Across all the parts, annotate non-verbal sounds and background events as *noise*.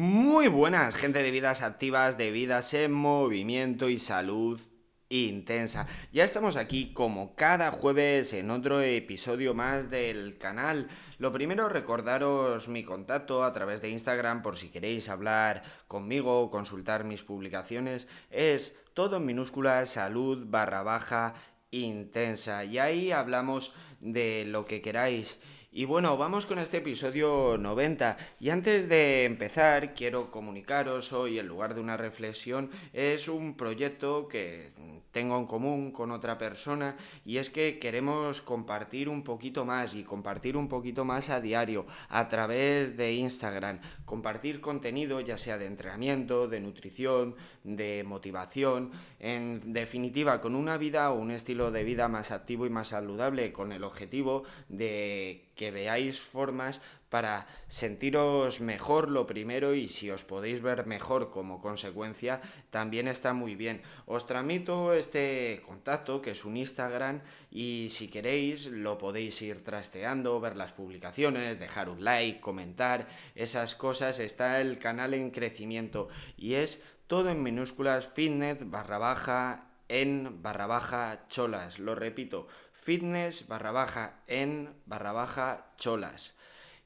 Muy buenas, gente de vidas activas, de vidas en movimiento y salud intensa. Ya estamos aquí como cada jueves en otro episodio más del canal. Lo primero, recordaros mi contacto a través de Instagram por si queréis hablar conmigo o consultar mis publicaciones. Es todo en minúsculas salud barra baja intensa. Y ahí hablamos de lo que queráis. Y bueno, vamos con este episodio 90. Y antes de empezar, quiero comunicaros hoy, en lugar de una reflexión, es un proyecto que tengo en común con otra persona y es que queremos compartir un poquito más y compartir un poquito más a diario a través de Instagram, compartir contenido ya sea de entrenamiento, de nutrición, de motivación, en definitiva con una vida o un estilo de vida más activo y más saludable con el objetivo de que veáis formas para sentiros mejor lo primero y si os podéis ver mejor como consecuencia también está muy bien. Os tramito este contacto que es un Instagram y si queréis lo podéis ir trasteando, ver las publicaciones, dejar un like, comentar, esas cosas. Está el canal en crecimiento y es todo en minúsculas fitness barra baja en barra baja cholas. Lo repito, fitness barra baja en barra baja cholas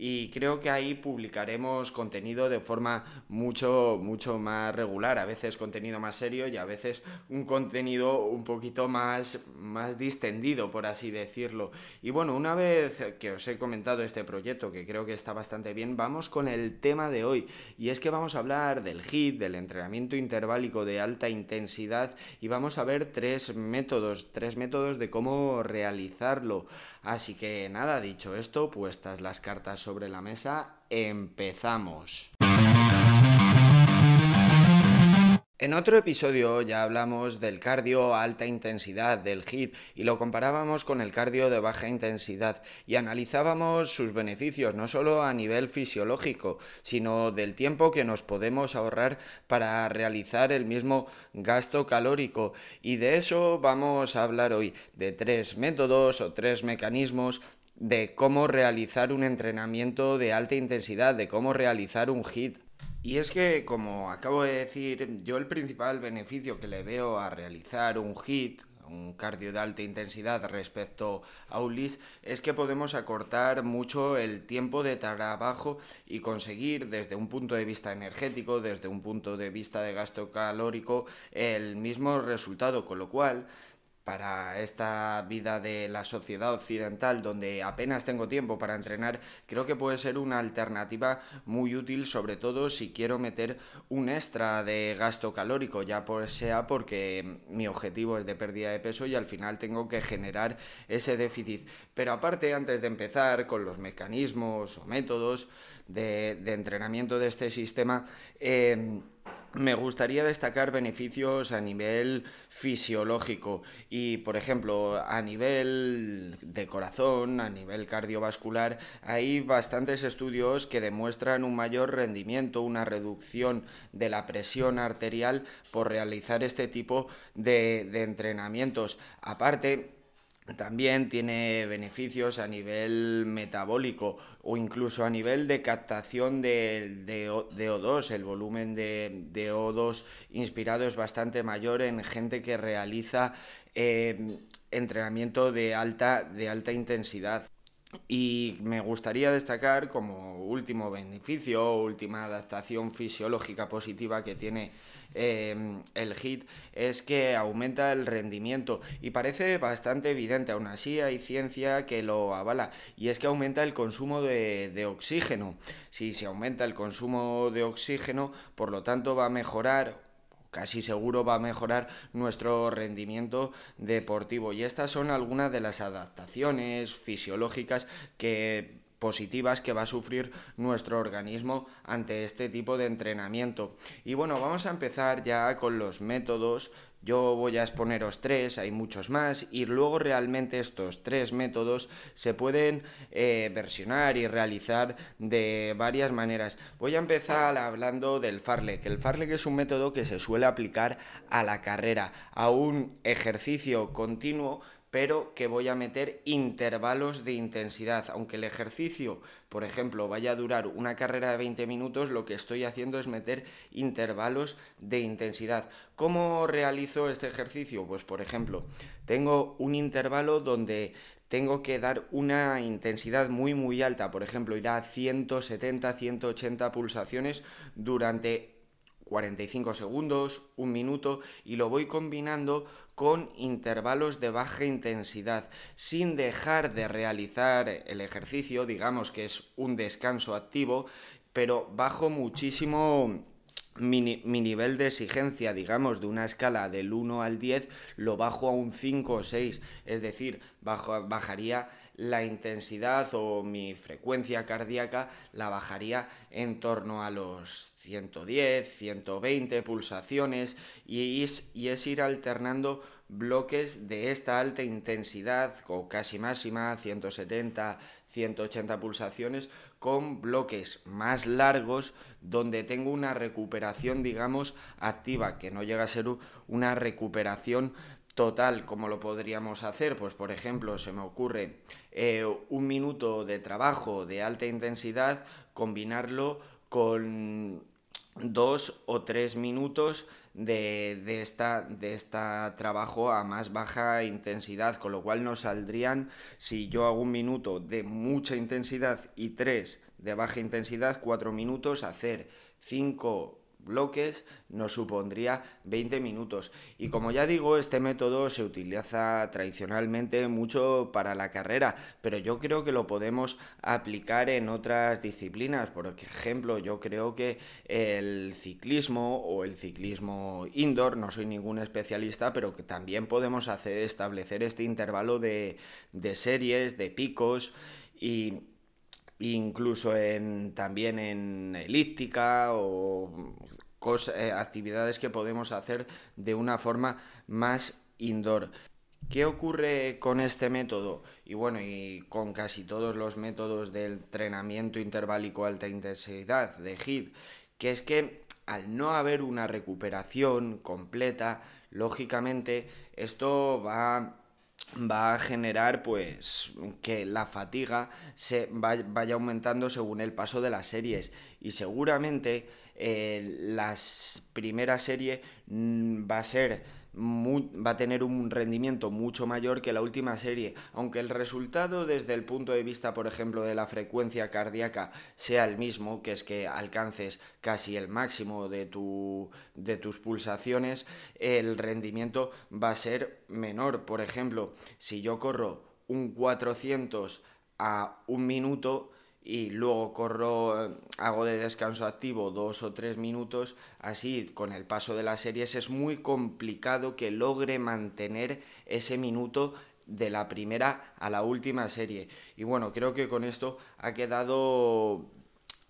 y creo que ahí publicaremos contenido de forma mucho, mucho más regular, a veces contenido más serio y a veces un contenido un poquito más, más distendido, por así decirlo. Y bueno, una vez que os he comentado este proyecto, que creo que está bastante bien, vamos con el tema de hoy, y es que vamos a hablar del HIT, del entrenamiento interválico de alta intensidad, y vamos a ver tres métodos, tres métodos de cómo realizarlo. Así que nada, dicho esto, puestas las cartas sobre la mesa, empezamos. En otro episodio ya hablamos del cardio a alta intensidad, del HIT, y lo comparábamos con el cardio de baja intensidad y analizábamos sus beneficios no solo a nivel fisiológico, sino del tiempo que nos podemos ahorrar para realizar el mismo gasto calórico. Y de eso vamos a hablar hoy, de tres métodos o tres mecanismos de cómo realizar un entrenamiento de alta intensidad, de cómo realizar un HIT. Y es que, como acabo de decir, yo el principal beneficio que le veo a realizar un HIT, un cardio de alta intensidad respecto a un LIS, es que podemos acortar mucho el tiempo de trabajo y conseguir desde un punto de vista energético, desde un punto de vista de gasto calórico, el mismo resultado, con lo cual para esta vida de la sociedad occidental donde apenas tengo tiempo para entrenar, creo que puede ser una alternativa muy útil, sobre todo si quiero meter un extra de gasto calórico, ya por sea porque mi objetivo es de pérdida de peso y al final tengo que generar ese déficit. Pero aparte, antes de empezar con los mecanismos o métodos de, entrenamiento de este sistema, eh, me gustaría destacar beneficios a nivel fisiológico y, por ejemplo, a nivel de corazón, a nivel cardiovascular, hay bastantes estudios que demuestran un mayor rendimiento, una reducción de la presión arterial por realizar este tipo de, entrenamientos. Aparte, también tiene beneficios a nivel metabólico o incluso a nivel de captación de, de, O2. El volumen de, de, O2 inspirado es bastante mayor en gente que realiza eh, entrenamiento de alta, de alta intensidad. Y me gustaría destacar como último beneficio, última adaptación fisiológica positiva que tiene Em, el HIT es que aumenta el rendimiento y parece bastante evidente, aún así hay ciencia que lo avala y es que aumenta el consumo de, de oxígeno. Si se aumenta el consumo de oxígeno, por lo tanto va a mejorar casi seguro va a mejorar nuestro rendimiento deportivo. Y estas son algunas de las adaptaciones fisiológicas que positivas que va a sufrir nuestro organismo ante este tipo de entrenamiento. Y bueno, vamos a empezar ya con los métodos. Yo voy a exponeros tres, hay muchos más, y luego realmente estos tres métodos se pueden eh, versionar y realizar de varias maneras. Voy a empezar hablando del Farlek. El Farlek es un método que se suele aplicar a la carrera, a un ejercicio continuo pero que voy a meter intervalos de intensidad. Aunque el ejercicio, por ejemplo, vaya a durar una carrera de 20 minutos, lo que estoy haciendo es meter intervalos de intensidad. ¿Cómo realizo este ejercicio? Pues, por ejemplo, tengo un intervalo donde tengo que dar una intensidad muy muy alta, por ejemplo, ir a 170, 180 pulsaciones durante 45 segundos, un minuto y lo voy combinando con intervalos de baja intensidad, sin dejar de realizar el ejercicio, digamos que es un descanso activo, pero bajo muchísimo mi, nivel de exigencia, digamos, de una escala del 1 al 10, lo bajo a un 5 o 6, es decir, bajaría la intensidad o mi frecuencia cardíaca la bajaría en torno a los 110, 120 pulsaciones y es, y es ir alternando bloques de esta alta intensidad o casi máxima, 170, 180 pulsaciones, con bloques más largos donde tengo una recuperación, digamos, activa, que no llega a ser una recuperación total, como lo podríamos hacer? Pues por ejemplo, se me ocurre eh, un minuto de trabajo de alta intensidad, combinarlo con dos o tres minutos de, esta, de esta trabajo a más baja intensidad, con lo cual nos saldrían, si yo hago un minuto de mucha intensidad y tres de baja intensidad, cuatro minutos, hacer cinco bloques nos supondría 20 minutos. Y como ya digo, este método se utiliza tradicionalmente mucho para la carrera, pero yo creo que lo podemos aplicar en otras disciplinas. Por ejemplo, yo creo que el ciclismo o el ciclismo indoor, no soy ningún especialista, pero que también podemos hacer, establecer este intervalo de, de series, de picos y incluso en, también en elíptica o eh, actividades que podemos hacer de una forma más indoor. ¿Qué ocurre con este método? Y bueno, y con casi todos los métodos del entrenamiento interválico alta intensidad de HIIT, que es que al no haber una recuperación completa, lógicamente esto va va a generar pues que la fatiga se vaya aumentando según el paso de las series. Y seguramente eh, la primera serie mm, va a ser va a tener un rendimiento mucho mayor que la última serie, aunque el resultado desde el punto de vista, por ejemplo, de la frecuencia cardíaca sea el mismo, que es que alcances casi el máximo de, tu, de tus pulsaciones, el rendimiento va a ser menor. Por ejemplo, si yo corro un 400 a un minuto, y luego corro, eh, hago de descanso activo dos o tres minutos, así con el paso de las series es muy complicado que logre mantener ese minuto de la primera a la última serie. Y bueno, creo que con esto ha quedado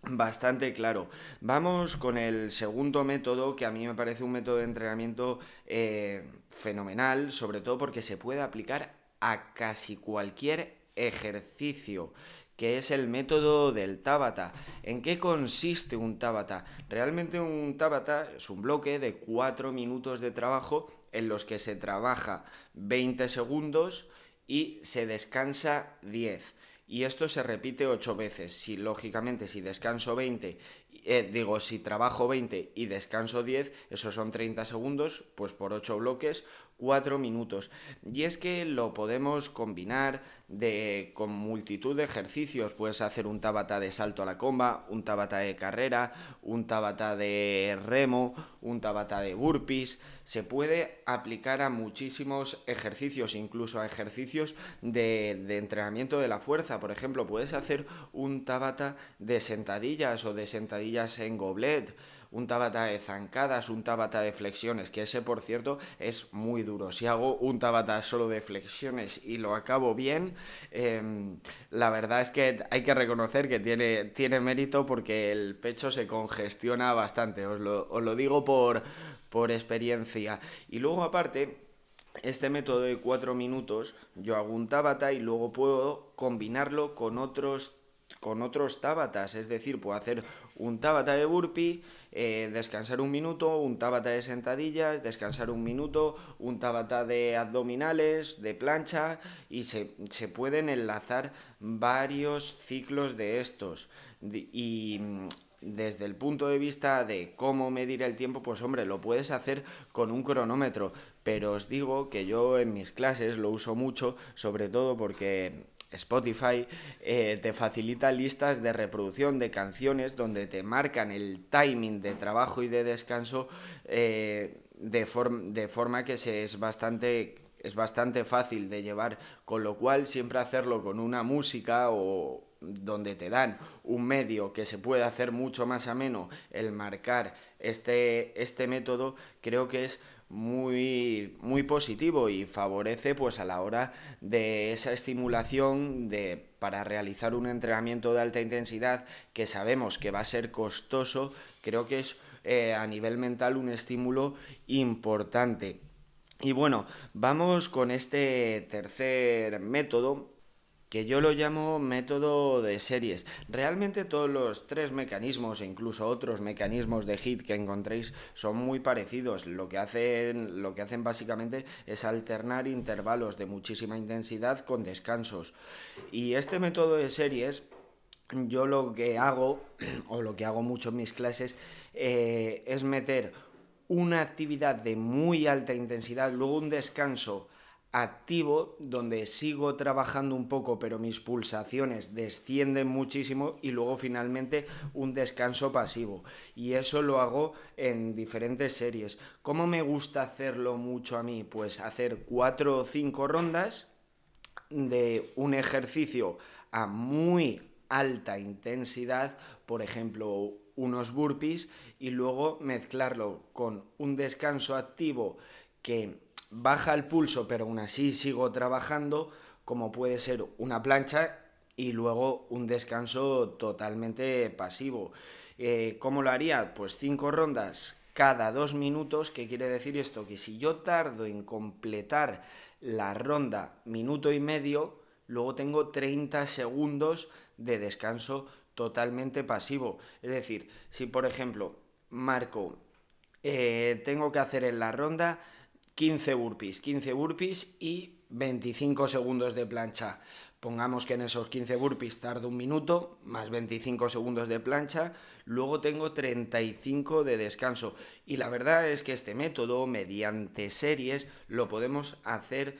bastante claro. Vamos con el segundo método, que a mí me parece un método de entrenamiento eh, fenomenal, sobre todo porque se puede aplicar a casi cualquier ejercicio que es el método del Tabata. ¿En qué consiste un Tabata? Realmente un Tabata es un bloque de 4 minutos de trabajo en los que se trabaja 20 segundos y se descansa 10. Y esto se repite 8 veces. Si lógicamente si descanso 20 eh, digo, si trabajo 20 y descanso 10, esos son 30 segundos, pues por 8 bloques, 4 minutos. Y es que lo podemos combinar de, con multitud de ejercicios. Puedes hacer un tabata de salto a la comba, un tabata de carrera, un tabata de remo, un tabata de burpees. Se puede aplicar a muchísimos ejercicios, incluso a ejercicios de, de entrenamiento de la fuerza. Por ejemplo, puedes hacer un tabata de sentadillas o de sentadillas en goblet un tabata de zancadas, un tabata de flexiones, que ese por cierto es muy duro. Si hago un tabata solo de flexiones y lo acabo bien, em, la verdad es que hay que reconocer que tiene, tiene mérito porque el pecho se congestiona bastante, os lo, digo por, por experiencia. Y luego aparte, este método de cuatro minutos, yo hago un tabata y luego puedo combinarlo con otros con otros tabatas, es decir, puedo hacer un tabata de burpee, eh, descansar un minuto, un tabata de sentadillas, descansar un minuto, un tabata de abdominales, de plancha y se, se pueden enlazar varios ciclos de estos. Y mm, desde el punto de vista de cómo medir el tiempo, pues hombre, lo puedes hacer con un cronómetro, pero os digo que yo en mis clases lo uso mucho, sobre todo porque Spotify eh, te facilita listas de reproducción de canciones donde te marcan el timing de trabajo y de descanso eh, de, de, forma que es bastante es bastante fácil de llevar, con lo cual siempre hacerlo con una música o donde te dan un medio que se puede hacer mucho más ameno el marcar este, este método, creo que es muy, muy positivo y favorece pues a la hora de esa estimulación de, para realizar un entrenamiento de alta intensidad que sabemos que va a ser costoso, creo que es eh, a nivel mental un estímulo importante. Y bueno, vamos con este tercer método que yo lo llamo método de series. Realmente todos los tres mecanismos e incluso otros mecanismos de hit que encontréis son muy parecidos. Lo que hacen, lo que hacen básicamente es alternar intervalos de muchísima intensidad con descansos. Y este método de series, yo lo que hago, *clears throat* o lo que hago mucho en mis clases, eh, es meter una actividad de muy alta intensidad, luego un descanso activo donde sigo trabajando un poco pero mis pulsaciones descienden muchísimo y luego finalmente un descanso pasivo y eso lo hago en diferentes series ¿cómo me gusta hacerlo mucho a mí? pues hacer cuatro o cinco rondas de un ejercicio a muy alta intensidad por ejemplo unos burpees y luego mezclarlo con un descanso activo que baja el pulso, pero aún así sigo trabajando, como puede ser una plancha y luego un descanso totalmente pasivo. Eh, ¿Cómo lo haría? Pues cinco rondas cada dos minutos. ¿Qué quiere decir esto? Que si yo tardo en completar la ronda minuto y medio, luego tengo 30 segundos de descanso totalmente pasivo. Es decir, si por ejemplo marco, eh, tengo que hacer en la ronda 15 burpees, 15 burpees y 25 segundos de plancha. Pongamos que en esos 15 burpees tardo un minuto, más 25 segundos de plancha, luego tengo 35 de descanso. Y la verdad es que este método, mediante series, lo podemos hacer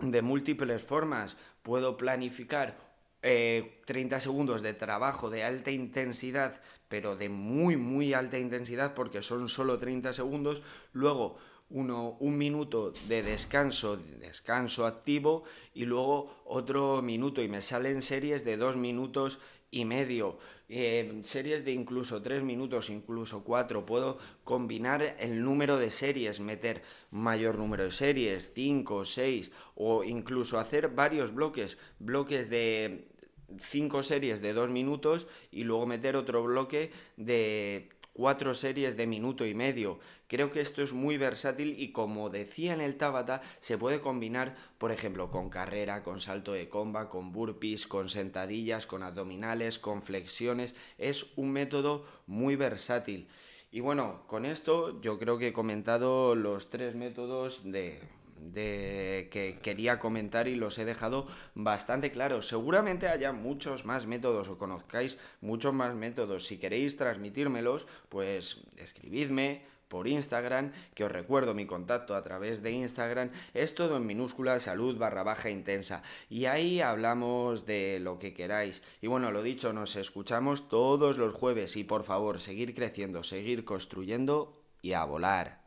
de múltiples formas. Puedo planificar 30 eh, segundos de trabajo de alta intensidad, pero de muy, muy alta intensidad, porque son solo 30 segundos. Luego uno, un minuto de descanso, descanso activo y luego otro minuto y me salen series de dos minutos y medio, eh, series de incluso tres minutos, incluso cuatro. Puedo combinar el número de series, meter mayor número de series, cinco, seis, o incluso hacer varios bloques, bloques de cinco series de dos minutos y luego meter otro bloque de cuatro series de minuto y medio. Creo que esto es muy versátil y como decía en el Tabata, se puede combinar, por ejemplo, con carrera, con salto de comba, con burpees, con sentadillas, con abdominales, con flexiones. Es un método muy versátil. Y bueno, con esto yo creo que he comentado los tres métodos de, que quería comentar y los he dejado bastante claros. Seguramente haya muchos más métodos o conozcáis muchos más métodos. Si queréis transmitírmelos, pues escribidme por Instagram, que os recuerdo mi contacto a través de Instagram, es todo en minúscula salud barra baja intensa. Y ahí hablamos de lo que queráis. Y bueno, lo dicho, nos escuchamos todos los jueves y por favor, seguir creciendo, seguir construyendo y a volar.